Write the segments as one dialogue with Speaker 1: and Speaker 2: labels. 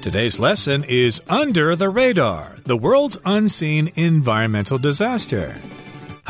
Speaker 1: Today's lesson is Under the Radar, the world's unseen environmental disaster.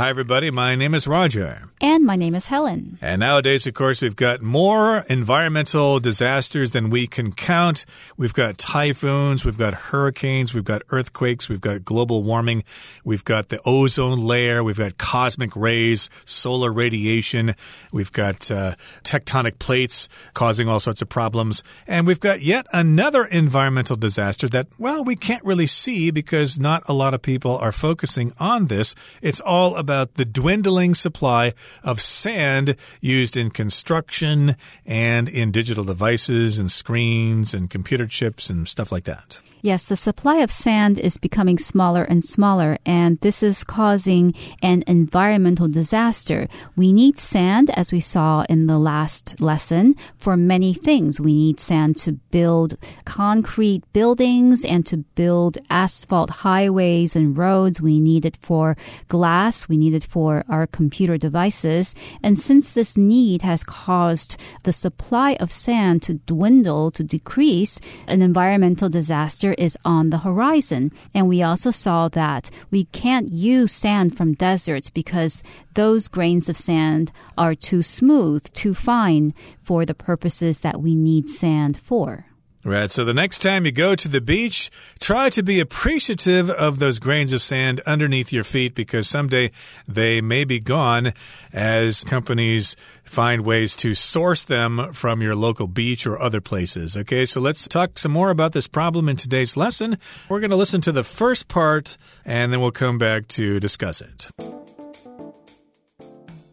Speaker 1: Hi, everybody. My name is Roger.
Speaker 2: And my name is Helen.
Speaker 1: And nowadays, of course, we've got more environmental disasters than we can count. We've got typhoons, we've got hurricanes, we've got earthquakes, we've got global warming, we've got the ozone layer, we've got cosmic rays, solar radiation, we've got uh, tectonic plates causing all sorts of problems, and we've got yet another environmental disaster that, well, we can't really see because not a lot of people are focusing on this. It's all about the dwindling supply of sand used in construction and in digital devices and screens and computer chips and stuff like that.
Speaker 2: Yes, the supply of sand is becoming smaller and smaller, and this is causing an environmental disaster. We need sand, as we saw in the last lesson, for many things. We need sand to build concrete buildings and to build asphalt highways and roads. We need it for glass. We need it for our computer devices. And since this need has caused the supply of sand to dwindle, to decrease, an environmental disaster is on the horizon. And we also saw that we can't use sand from deserts because those grains of sand are too smooth, too fine for the purposes that we need sand for.
Speaker 1: Right. So the next time you go to the beach, try to be appreciative of those grains of sand underneath your feet because someday they may be gone as companies find ways to source them from your local beach or other places. Okay. So let's talk some more about this problem in today's lesson. We're going to listen to the first part and then we'll come back to discuss it.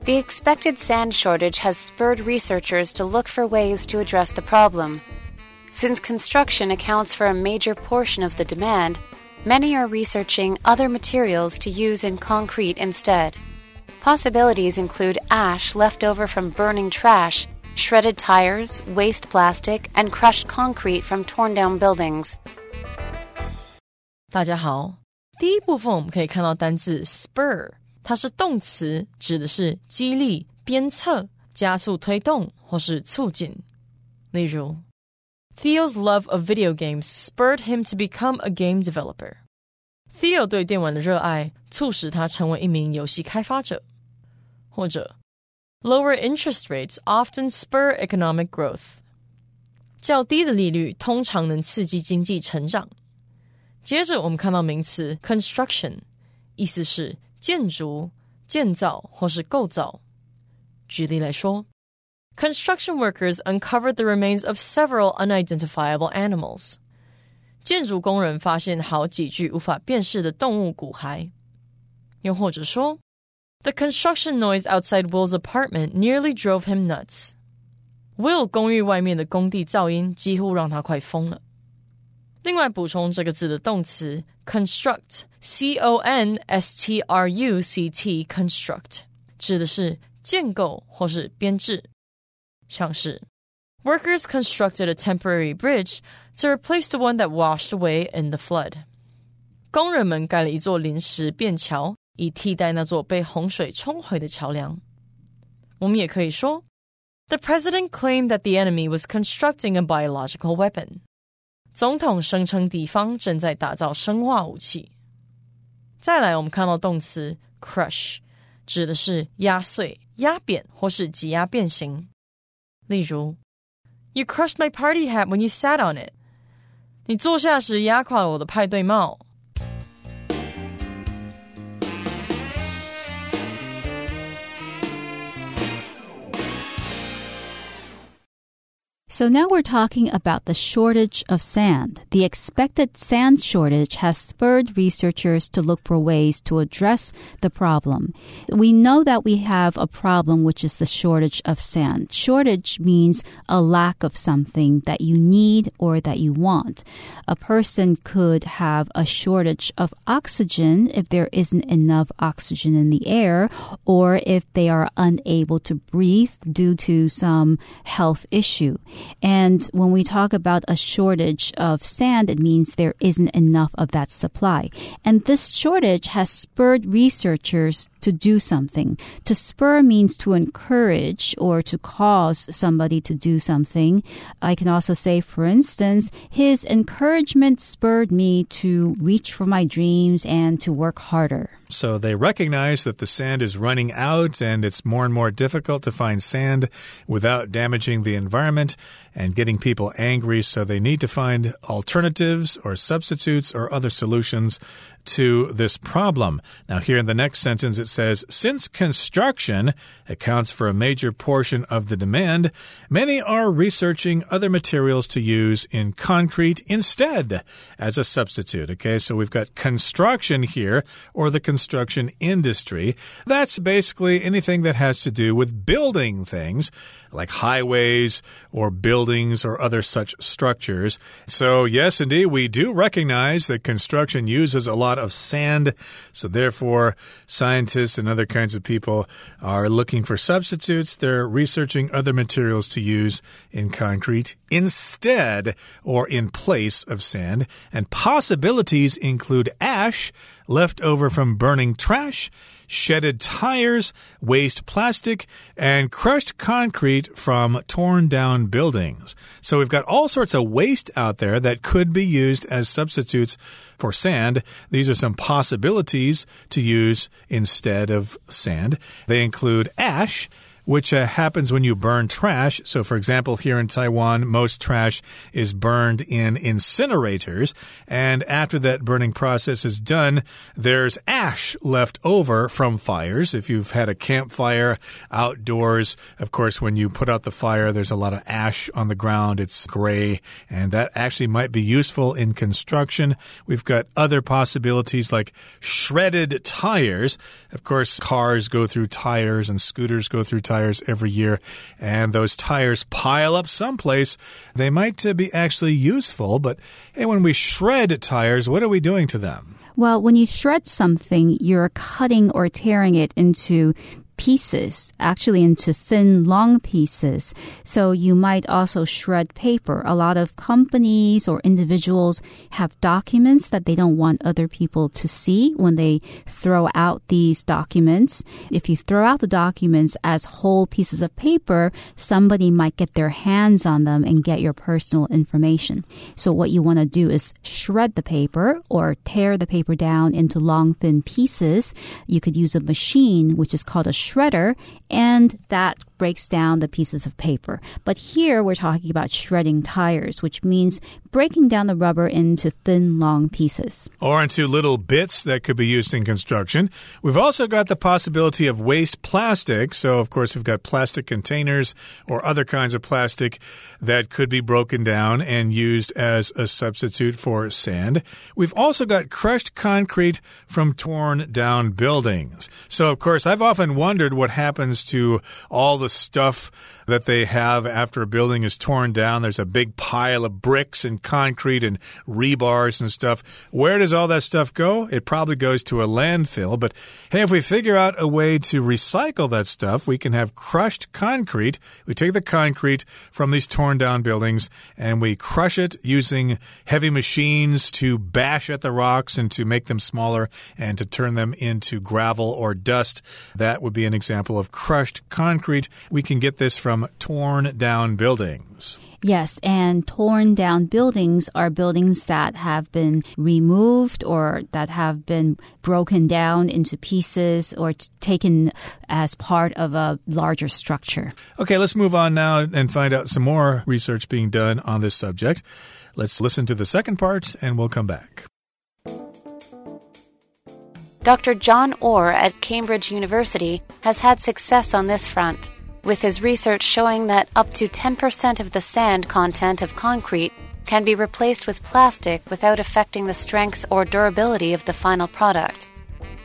Speaker 3: The expected sand shortage has spurred researchers to look for ways to address the problem. Since construction accounts for a major portion of the demand, many are researching other materials to use in concrete instead. Possibilities include ash left over from burning trash, shredded tires, waste plastic, and crushed concrete from torn down buildings.
Speaker 4: 大家好，第一部分我们可以看到单字 spur，它是动词，指的是激励、鞭策、加速推动或是促进。例如 Theo's love of video games spurred him to become a game developer. Theo 对电玩的热爱促使他成为一名游戏开发者。或者，lower interest rates often spur economic growth。较低的利率通常能刺激经济成长。接着，我们看到名词 construction，意思是建筑、建造或是构造。举例来说。 construction workers uncovered the remains of several unidentifiable animals. 建筑工人发现好几具无法辨识的动物骨骸。又或者说，The construction noise outside Will's apartment nearly drove him nuts. Will 公寓外面的工地噪音几乎让他快疯了。另外补充这个字的动词 construct，c o n s t r u c t，construct 指的是建构或是编制。 像是 Workers constructed a temporary bridge to replace the one that washed away in the flood. 工人们盖了一座临时便桥，以替代那座被洪水冲毁的桥梁。我们也可以说，The president claimed that the enemy was constructing a biological weapon. 总统声称敌方正在打造生化武器。再来，我们看到动词 crush，指的是压碎、压扁或是挤压变形。 例如，You crushed my party hat when you sat on it。你坐下时压垮了我的派对帽。
Speaker 2: So now we're talking about the shortage of sand. The expected sand shortage has spurred researchers to look for ways to address the problem. We know that we have a problem, which is the shortage of sand. Shortage means a lack of something that you need or that you want. A person could have a shortage of oxygen if there isn't enough oxygen in the air or if they are unable to breathe due to some health issue. And when we talk about a shortage of sand, it means there isn't enough of that supply. And this shortage has spurred researchers to do something. To spur means to encourage or to cause somebody to do something. I can also say, for instance, his encouragement spurred me to reach for my dreams and to work harder.
Speaker 1: So they recognize that the sand is running out and it's more and more difficult to find sand without damaging the environment and getting people angry. So they need to find alternatives or substitutes or other solutions to this problem. Now, here in the next sentence, it says Since construction accounts for a major portion of the demand, many are researching other materials to use in concrete instead as a substitute. Okay, so we've got construction here or the construction industry. That's basically anything that has to do with building things like highways or buildings or other such structures. So, yes, indeed, we do recognize that construction uses a lot of sand. So, therefore, scientists and other kinds of people are looking for substitutes. They're researching other materials to use in concrete instead or in place of sand. And possibilities include ash left over from burning trash shedded tires, waste plastic, and crushed concrete from torn down buildings. So we've got all sorts of waste out there that could be used as substitutes for sand. These are some possibilities to use instead of sand. They include ash which uh, happens when you burn trash. So, for example, here in Taiwan, most trash is burned in incinerators. And after that burning process is done, there's ash left over from fires. If you've had a campfire outdoors, of course, when you put out the fire, there's a lot of ash on the ground. It's gray, and that actually might be useful in construction. We've got other possibilities like shredded tires. Of course, cars go through tires and scooters go through tires tires every year, and those tires pile up someplace. They might uh, be actually useful, but hey, when we shred tires, what are we doing to them?
Speaker 2: Well, when you shred something, you're cutting or tearing it into pieces, actually into thin, long pieces. So you might also shred paper. A lot of companies or individuals have documents that they don't want other people to see when they throw out these documents. If you throw out the documents as whole pieces of paper, somebody might get their hands on them and get your personal information. So what you want to do is shred the paper or tear the paper down into long, thin pieces. You could use a machine, which is called a shredder, and that breaks down the pieces of paper. But here we're talking about shredding tires, which means breaking down the rubber into thin, long pieces.
Speaker 1: Or into little bits that could be used in construction. We've also got the possibility of waste plastic. So, of course, we've got plastic containers or other kinds of plastic that could be broken down and used as a substitute for sand. We've also got crushed concrete from torn down buildings. So, of course, I've often wondered what happens to all the stuff that they have after a building is torn down. There's a big pile of bricks and concrete and rebars and stuff. Where does all that stuff go? It probably goes to a landfill. But hey, if we figure out a way to recycle that stuff, we can have crushed concrete. We take the concrete from these torn down buildings and we crush it using heavy machines to bash at the rocks and to make them smaller and to turn them into gravel or dust. That would be an example of crushed concrete. We can get this from torn down buildings.
Speaker 2: Yes, and torn down buildings are buildings that have been removed or that have been broken down into pieces or taken as part of a larger structure.
Speaker 1: Okay, let's move on now and find out some more research being done on this subject. Let's listen to the second part and we'll come back.
Speaker 3: Dr. John Orr at Cambridge University has had success on this front with his research showing that up to 10% of the sand content of concrete can be replaced with plastic without affecting the strength or durability of the final product.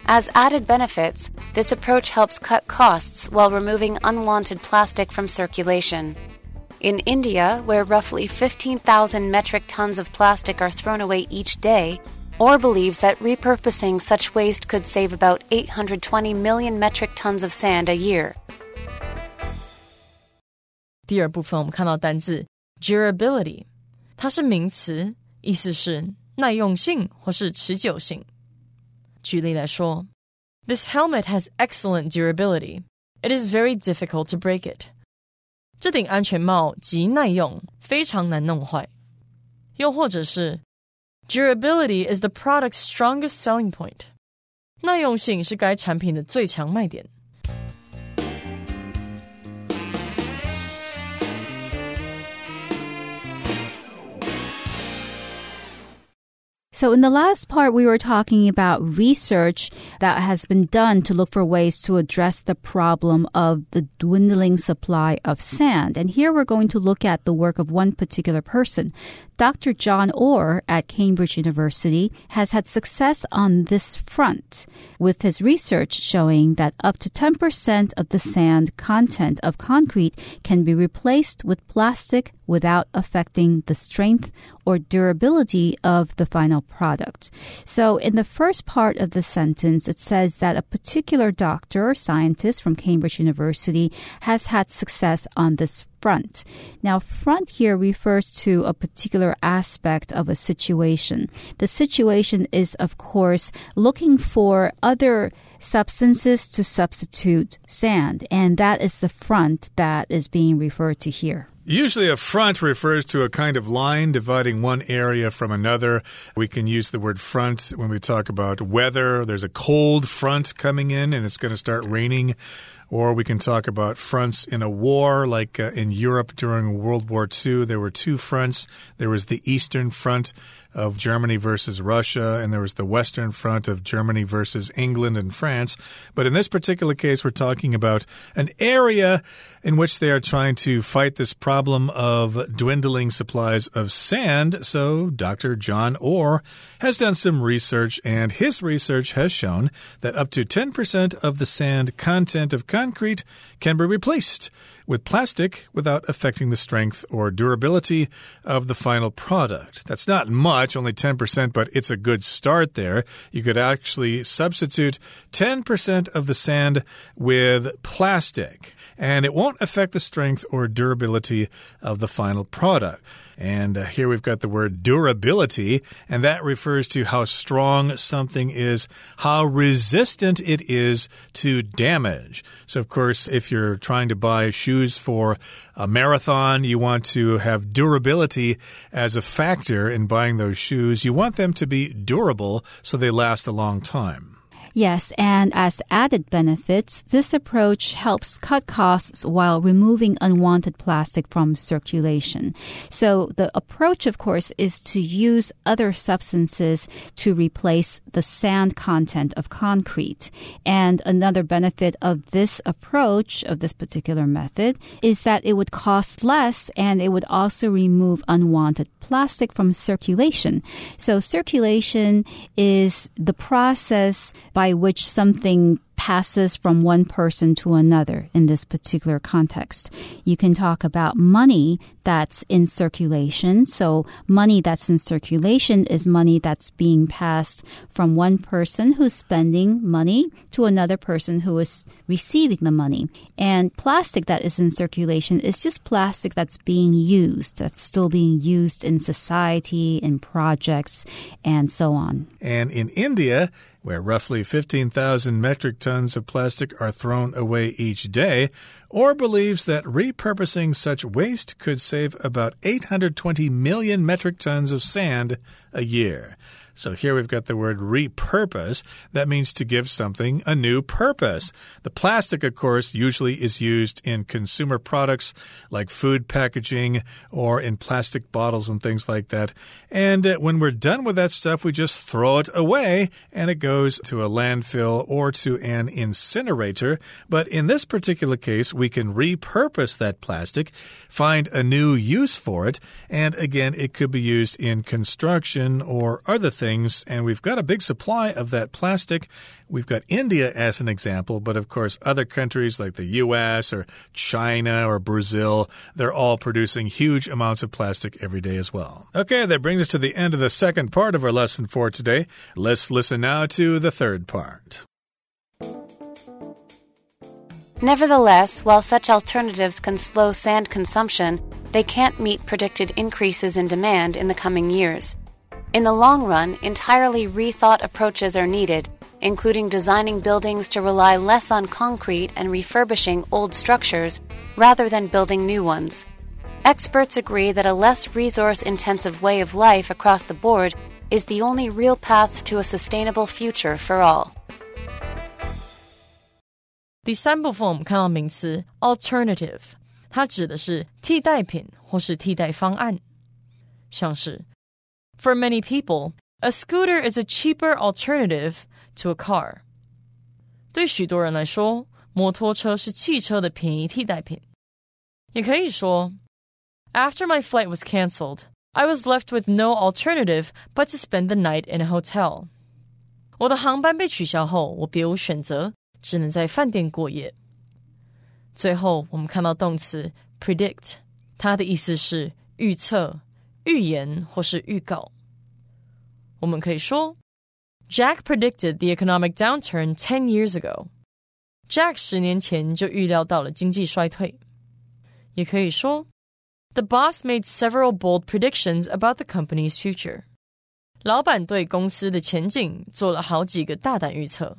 Speaker 3: As added benefits, this approach helps cut costs while removing unwanted plastic from circulation. In India, where roughly 15,000 metric tons of plastic are thrown away each day, Orr believes that repurposing such waste could save about 820 million metric tons of sand a year.
Speaker 4: 第二部分我们看到单字 durability，它是名词，意思是耐用性或是持久性。举例来说 This helmet has excellent durability. It is very difficult to break it. 这顶安全帽极耐用，非常难弄坏。又或者是 Durability is the product's strongest selling point. 耐用性是该产品的最强卖点。
Speaker 2: So, in the last part, we were talking about research that has been done to look for ways to address the problem of the dwindling supply of sand. And here we're going to look at the work of one particular person. Dr. John Orr at Cambridge University has had success on this front, with his research showing that up to 10% of the sand content of concrete can be replaced with plastic without affecting the strength or durability of the final product. So, in the first part of the sentence, it says that a particular doctor or scientist from Cambridge University has had success on this front. Now, front here refers to a particular aspect of a situation. The situation is, of course, looking for other substances to substitute sand, and that is the front that is being referred to here.
Speaker 1: Usually, a front refers to a kind of line dividing one area from another. We can use the word front when we talk about weather. There's a cold front coming in and it's going to start raining. Or we can talk about fronts in a war, like uh, in Europe during World War II. There were two fronts. There was the Eastern Front of Germany versus Russia, and there was the Western Front of Germany versus England and France. But in this particular case, we're talking about an area in which they are trying to fight this problem of dwindling supplies of sand. So Dr. John Orr has done some research, and his research has shown that up to 10% of the sand content of concrete can be replaced with plastic without affecting the strength or durability of the final product. That's not much, only 10%, but it's a good start there. You could actually substitute 10% of the sand with plastic, and it won't affect the strength or durability of the final product. And uh, here we've got the word durability, and that refers to how strong something is, how resistant it is to damage. So, of course, if you're trying to buy shoes for a marathon, you want to have durability as a factor in buying those shoes. You want them to be durable so they last a long time.
Speaker 2: Yes, and as added benefits, this approach helps cut costs while removing unwanted plastic from circulation. So the approach, of course, is to use other substances to replace the sand content of concrete. And another benefit of this approach, of this particular method, is that it would cost less and it would also remove unwanted plastic from circulation. So circulation is the process by which something passes from one person to another in this particular context. You can talk about money that's in circulation. So money that's in circulation is money that's being passed from one person who's spending money to another person who is receiving the money. And plastic that is in circulation is just plastic that's being used, that's still being used in society, in projects, and so on.
Speaker 1: And in India, where roughly 15,000 metric tons of plastic are thrown away each day, Orr believes that repurposing such waste could save about 820 million metric tons of sand a year. So here we've got the word repurpose. That means to give something a new purpose. The plastic, of course, usually is used in consumer products like food packaging or in plastic bottles and things like that. And uh, when we're done with that stuff, we just throw it away and it goes to a landfill or to an incinerator. But in this particular case, we can repurpose that plastic, find a new use for it, and again, it could be used in construction or other things things, and we've got a big supply of that plastic. We've got India as an example, but of course, other countries like the US or China or Brazil, they're all producing huge amounts of plastic every day as well. Okay, that brings us to the end of the second part of our lesson for today. Let's listen now to the third part.
Speaker 3: Nevertheless, while such alternatives can slow sand consumption, they can't meet predicted increases in demand in the coming years. In the long run, entirely rethought approaches are needed, including designing buildings to rely less on concrete and refurbishing old structures rather than building new ones. Experts agree that a less resource intensive way of life across the board is the only real path to a sustainable future for all.
Speaker 4: 第三部分我们看到名词 alternative，它指的是替代品或是替代方案，像是 For many people, a scooter is a cheaper alternative to a car。对许多人来说，摩托车是汽车的便宜替代品。也可以说，After my flight was cancelled, I was left with no alternative but to spend the night in a hotel。我的航班被取消后，我别无选择，只能在饭店过夜。最后，我们看到动词 predict，它的意思是预测、 预言或是预告。我们可以说，Jack predicted the economic downturn ten years ago。Jack 十年前就预料到了经济衰退。也可以说，The boss made several bold predictions about the company's future。老板对公司的前景做了好几个大胆预测。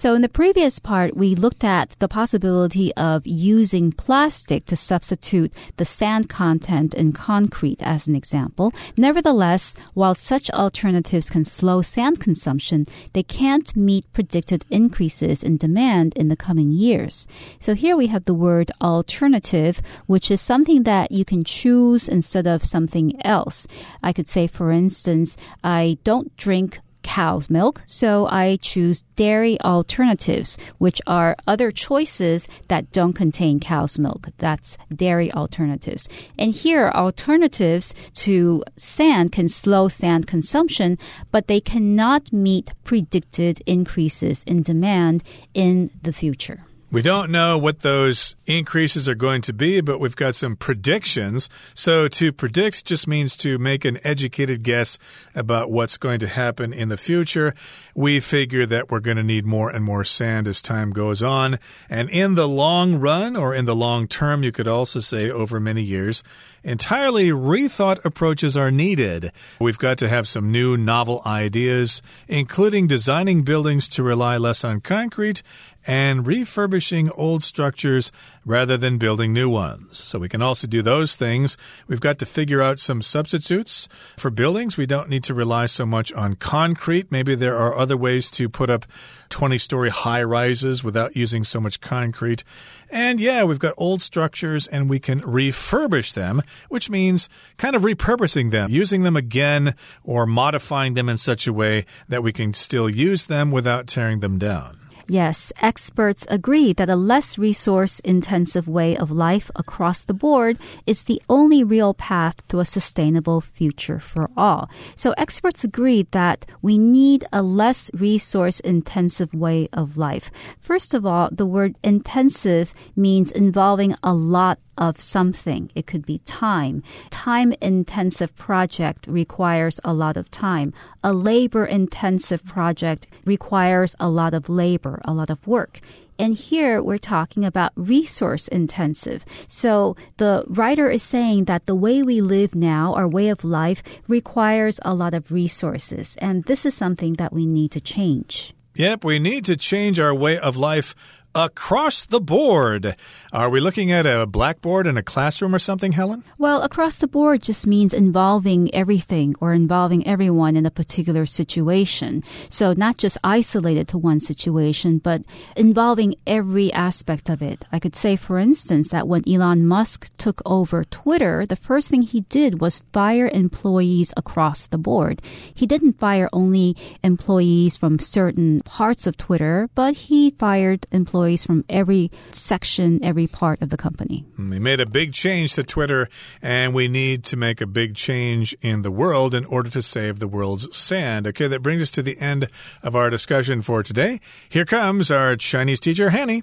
Speaker 2: So in the previous part, we looked at the possibility of using plastic to substitute the sand content in concrete as an example. Nevertheless, while such alternatives can slow sand consumption, they can't meet predicted increases in demand in the coming years. So here we have the word alternative, which is something that you can choose instead of something else. I could say, for instance, I don't drink cow's milk, so I choose dairy alternatives, which are other choices that don't contain cow's milk. That's dairy alternatives. And here, alternatives to sand can slow sand consumption, but they cannot meet predicted increases in demand in the future.
Speaker 1: We don't know what those increases are going to be, but we've got some predictions. So, to predict just means to make an educated guess about what's going to happen in the future. We figure that we're going to need more and more sand as time goes on. And in the long run, or in the long term, you could also say over many years, entirely rethought approaches are needed. We've got to have some new novel ideas, including designing buildings to rely less on concrete and refurbishing old structures rather than building new ones. So we can also do those things. We've got to figure out some substitutes for buildings. We don't need to rely so much on concrete. Maybe there are other ways to put up 20 story high rises without using so much concrete. And yeah, we've got old structures and we can refurbish them, which means kind of repurposing them, using them again or modifying them in such a way that we can still use them without tearing them down.
Speaker 2: Yes, experts agree that a less resource intensive way of life across the board is the only real path to a sustainable future for all. So experts agree that we need a less resource intensive way of life. First of all, the word intensive means involving a lot of something. It could be time. Time intensive project requires a lot of time. A labor intensive project requires a lot of labor, a lot of work. And here we're talking about resource intensive. So the writer is saying that the way we live now, our way of life, requires a lot of resources. And this is something that we need to change.
Speaker 1: Yep, we need to change our way of life across the board. Are we looking at a blackboard in a classroom or something, Helen?
Speaker 2: Well, across the board just means involving everything or involving everyone in a particular situation. So not just isolated to one situation, but involving every aspect of it. I could say, for instance, that when Elon Musk took over Twitter, the first thing he did was fire employees across the board. He didn't fire only employees from certain parts of Twitter, but he fired employees employees from every section, every part of the company.
Speaker 1: We made a big change to Twitter, and we need to make a big change in the world in order to save the world's sand. Okay, that brings us to the end of our discussion for today. Here comes our Chinese teacher, Hanny.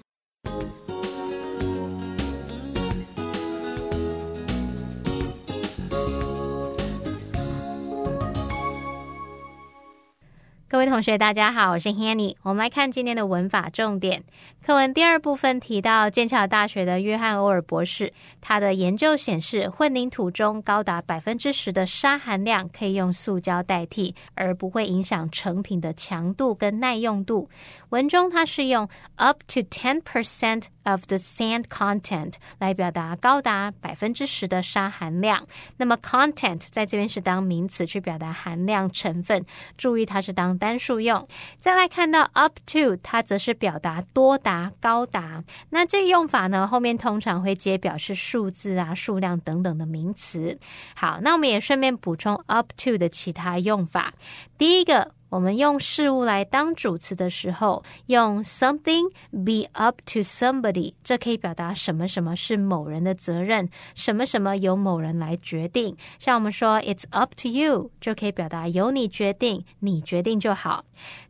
Speaker 5: 各位同学，大家好，我是 Hanny。我们来看今天的文法重点。课文第二部分提到剑桥大学的约翰·欧尔博士，他的研究显示，混凝土中高达百分之十的砂含量可以用塑胶代替，而不会影响成品的强度跟耐用度。文中它是用 up to ten percent of the sand content 来表达高达百分之十的沙含量。那么 content 在这边是当名词去表达含量成分，注意它是当单数用。再来看到 up to，它则是表达多达、高达。那这个用法呢，后面通常会接表示数字啊、数量等等的名词。好，那我们也顺便补充 up to 的其他用法。第一个。我们用事物来当主词的时候，用 something be up to somebody，这可以表达什么什么是某人的责任，什么什么由某人来决定。像我们说 it's up to you，就可以表达由你决定，你决定就好。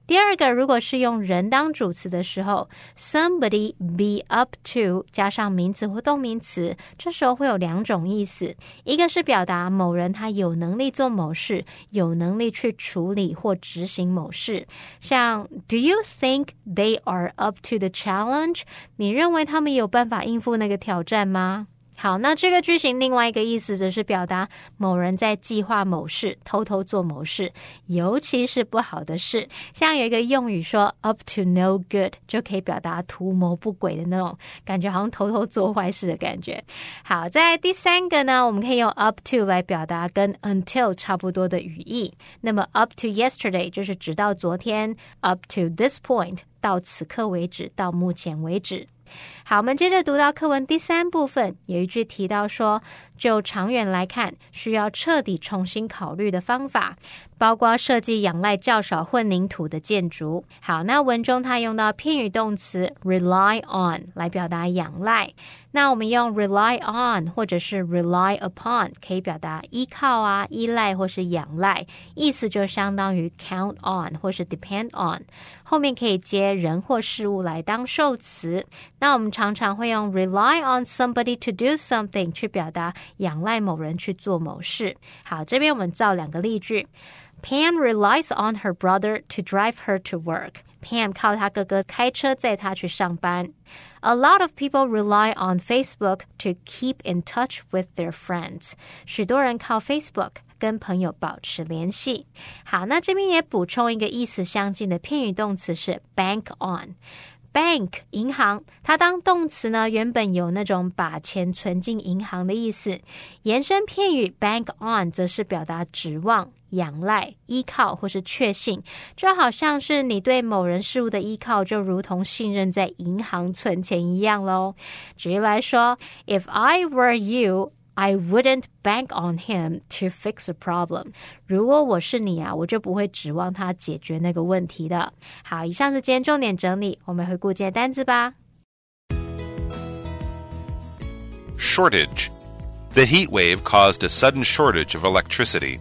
Speaker 5: 第二个，如果是用人当主词的时候，somebody be up to 加上名词或动名词，这时候会有两种意思：一个是表达某人他有能力做某事，有能力去处理或执行某事。像 Do you think they are up to the challenge？你认为他们有办法应付那个挑战吗？好，那这个句型另外一个意思则是表达某人在计划某事，偷偷做某事，尤其是不好的事。像有一个用语说 “up to no good”，就可以表达图谋不轨的那种感觉，好像偷偷做坏事的感觉。好，在第三个呢，我们可以用 “up to” 来表达跟 “until” 差不多的语义。那么 “up to yesterday” 就是直到昨天，“up to this point” 到此刻为止，到目前为止。好，我们接着读到课文第三部分，有一句提到说，就长远来看，需要彻底重新考虑的方法，包括设计仰赖较少混凝土的建筑。好，那文中它用到片语动词 rely on 来表达仰赖。那我们用 rely on 或者是 rely upon 可以表达依靠啊、依赖或是仰赖，意思就相当于 count on 或是 depend on。后面可以接人或事物来当受词。那我们常常会用 rely on somebody to do something 去表达仰赖某人去做某事。好，这边我们造两个例句。Pam relies on her brother to drive her to work. Pam 靠他哥哥开车载她去上班。A lot of people rely on Facebook to keep in touch with their friends. 许多人靠 Facebook 跟朋友保持联系。好，那这边也补充一个意思相近的片语动词是 bank on。 Bank 银行，它当动词呢，原本有那种把钱存进银行的意思。延伸片语 bank on 则是表达指望、仰赖、依靠或是确信，就好像是你对某人事物的依靠，就如同信任在银行存钱一样喽。举例来说，If I were you。I wouldn't bank on him to fix a problem。如果我是你啊，我就不会指望他解决那个问题的。好，以上是今天重点整理，我们回顾今天单词吧。
Speaker 6: Shortage. The heat wave caused a sudden shortage of electricity.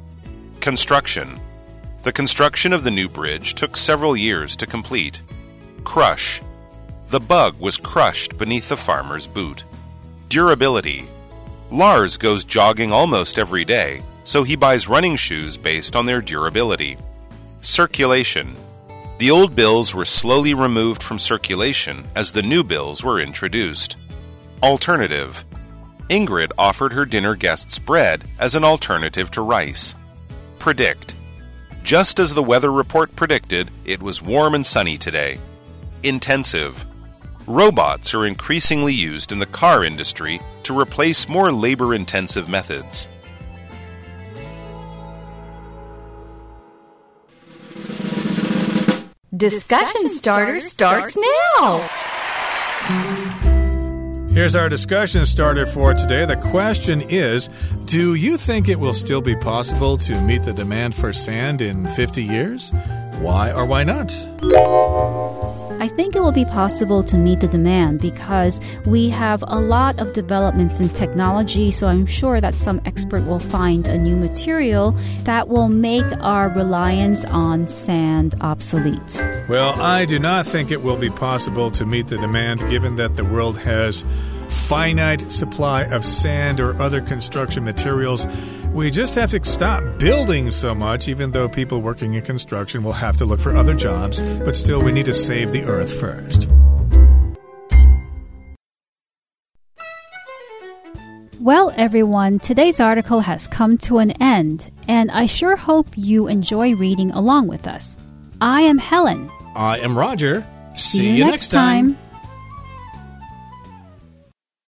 Speaker 6: Construction. The construction of the new bridge took several years to complete. Crush. The bug was crushed beneath the farmer's boot. Durability. Lars goes jogging almost every day, so he buys running shoes based on their durability. Circulation. The old bills were slowly removed from circulation as the new bills were introduced. Alternative. Ingrid offered her dinner guests bread as an alternative to rice. Predict. Just as the weather report predicted, it was warm and sunny today. Intensive. Robots are increasingly used in the car industry to replace more labor intensive methods.
Speaker 7: Discussion starter starts now.
Speaker 1: Here's our discussion starter for today. The question is Do you think it will still be possible to meet the demand for sand in 50 years? Why or why not?
Speaker 2: I think it will be possible to meet the demand because we have a lot of developments in technology. So I'm sure that some expert will find a new material that will make our reliance on sand obsolete.
Speaker 1: Well, I do not think it will be possible to meet the demand given that the world has finite supply of sand or other construction materials We just have to stop building so much, even though people working in construction will have to look for other jobs, but still, we need to save the earth first.
Speaker 2: Well, everyone, today's article has come to an end, and I sure hope you enjoy reading along with us. I am Helen.
Speaker 1: I am Roger.
Speaker 2: See, you next time.